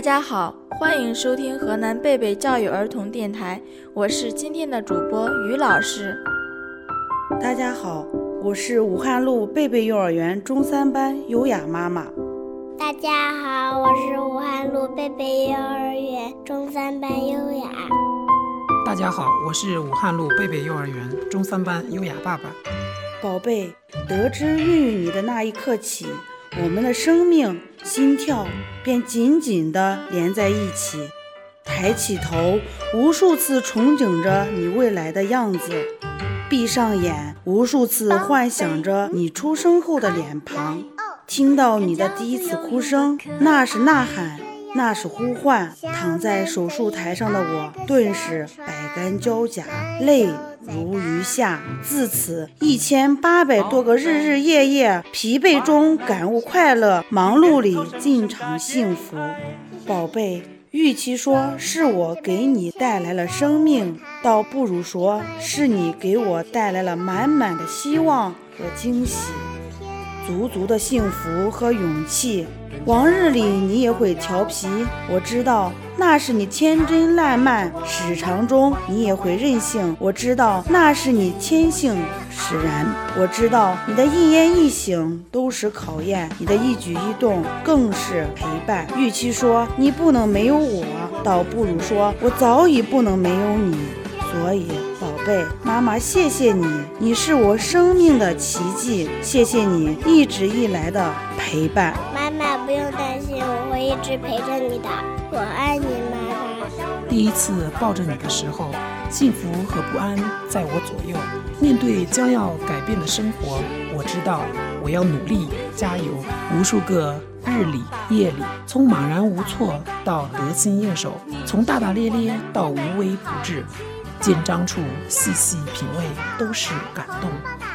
大家好，欢迎收听河南贝贝教育儿童电台，我是今天的主播于老师。大家好，我是武汉路贝贝幼儿园中三班优雅妈妈。大家好，我是武汉路贝贝幼儿园中三班优雅。大家好，我是武汉路贝贝幼儿园中三班优雅爸爸。宝贝，得知孕育你的那一刻起，我们的生命心跳便紧紧地连在一起。抬起头，无数次憧憬着你未来的样子；闭上眼，无数次幻想着你出生后的脸庞。听到你的第一次哭声，那是呐喊，那是呼唤。躺在手术台上的我，顿时百感交加，泪如雨下。自此，一千八百多个日日夜夜，疲惫中感悟快乐，忙碌里尽尝幸福。宝贝，与其说是我给你带来了生命，倒不如说是你给我带来了满满的希望和惊喜。足足的幸福和勇气。往日里你也会调皮，我知道那是你天真烂漫；时常中你也会任性，我知道那是你天性使然。我知道你的一言一行都是考验，你的一举一动更是陪伴。与其说你不能没有我，倒不如说我早已不能没有你。所以，贝，妈妈谢谢你，你是我生命的奇迹。谢谢你一直以来的陪伴。妈妈不用担心，我会一直陪着你的。我爱你，妈妈。第一次抱着你的时候，幸福和不安在我左右。面对将要改变的生活，我知道我要努力加油。无数个日里夜里，从茫然无措到得心应手，从大大咧咧到无微不至。紧张处细细品味，都是感动。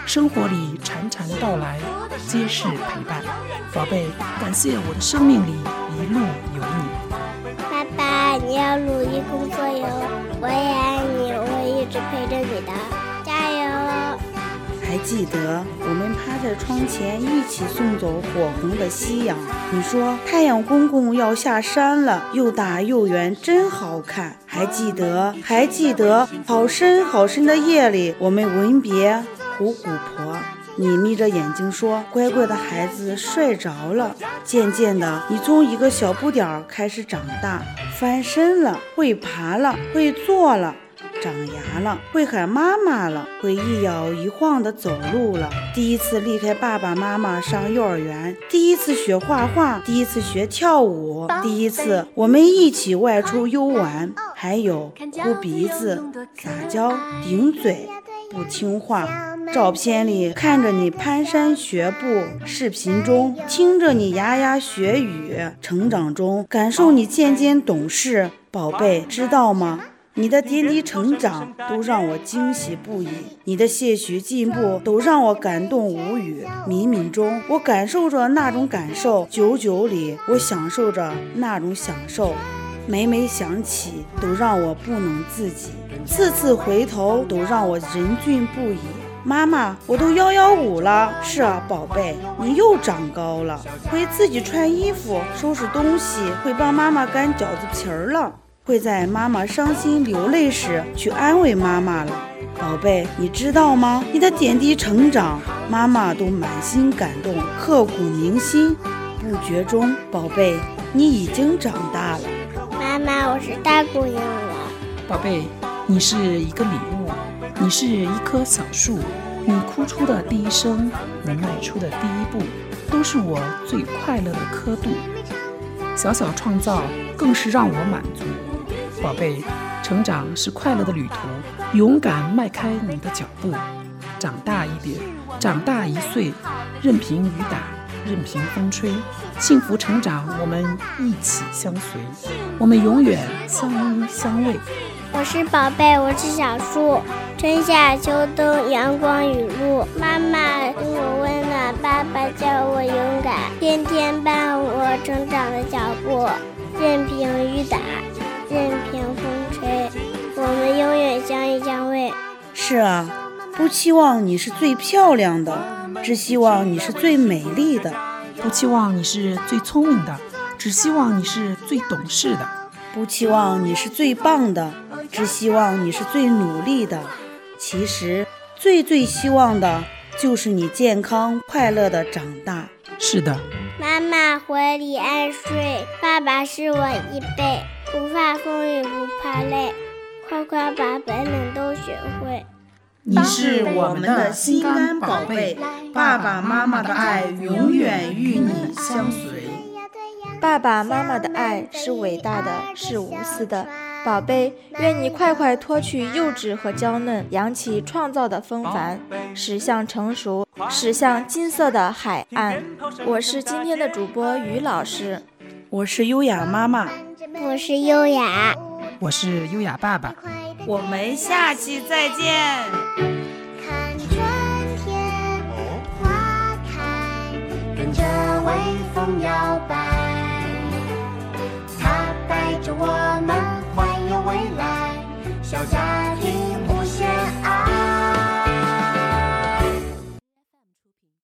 生活里潺潺到来，皆是陪伴。宝贝，感谢我的生命里一路有你。爸爸，你要努力工作哟！我也爱你，我会一直陪着你的，记得我们趴在窗前一起送走火红的夕阳。你说太阳公公要下山了，又大又圆，真好看。还记得还记得好深好深的夜里，我们吻别虎姑婆。你眯着眼睛说：“乖乖的孩子睡着了。”渐渐的，你从一个小不点儿开始长大，翻身了，会爬了，会坐了。长牙了，会喊妈妈了，会一摇一晃的走路了。第一次离开爸爸妈妈上幼儿园，第一次学画画，第一次学跳舞，第一次我们一起外出游玩，还有哭鼻子、撒娇、顶嘴、不听话。照片里看着你蹒跚学步，视频中听着你牙牙学语，成长中感受你渐渐懂事。宝贝，知道吗？你的点滴成长都让我惊喜不已，你的些许进步都让我感动无语。冥冥中，我感受着那种感受；久久里，我享受着那种享受。每每想起，都让我不能自己；次次回头，都让我忍俊不已。妈妈，我都幺幺五了。是啊，宝贝，你又长高了，会自己穿衣服、收拾东西，会帮妈妈擀饺子皮儿了。会在妈妈伤心流泪时去安慰妈妈了，宝贝，你知道吗？你的点滴成长，妈妈都满心感动，刻骨铭心。不觉中，宝贝，你已经长大了。妈妈，我是大姑娘了。宝贝，你是一个礼物，你是一棵小树，你哭出的第一声，你迈出的第一步，都是我最快乐的刻度。小小创造，更是让我满足。宝贝，成长是快乐的旅途，勇敢迈开你的脚步，长大一点，长大一岁，任凭雨打，任凭风吹，幸福成长，我们一起相随，我们永远相依相偎。我是宝贝，我是小树，春夏秋冬，阳光雨露，妈妈给我温暖，爸爸教我勇敢，天天伴我成长的脚步，任凭雨打。任凭风吹，我们永远相依相偎。是啊，不期望你是最漂亮的，只希望你是最美丽的；不期望你是最聪明的，只希望你是最懂事的；不期望你是最棒的，只希望你是最努力的。其实，最最希望的就是你健康快乐的长大。是的，妈妈怀里安睡，爸爸是我依背，不怕风雨不怕累，快快把本领都学会。你是我们的心肝宝贝，爸爸妈妈的爱永远与你相随。爸爸妈妈的爱是伟大的，是无私的。宝贝，愿你快快脱去幼稚和娇嫩，扬起创造的风帆，驶向成熟，驶向金色的海岸。我是今天的主播于老师，我是优雅妈妈，我是优雅，我是优雅爸爸。我们下期再见。看春天花开，跟着我们环游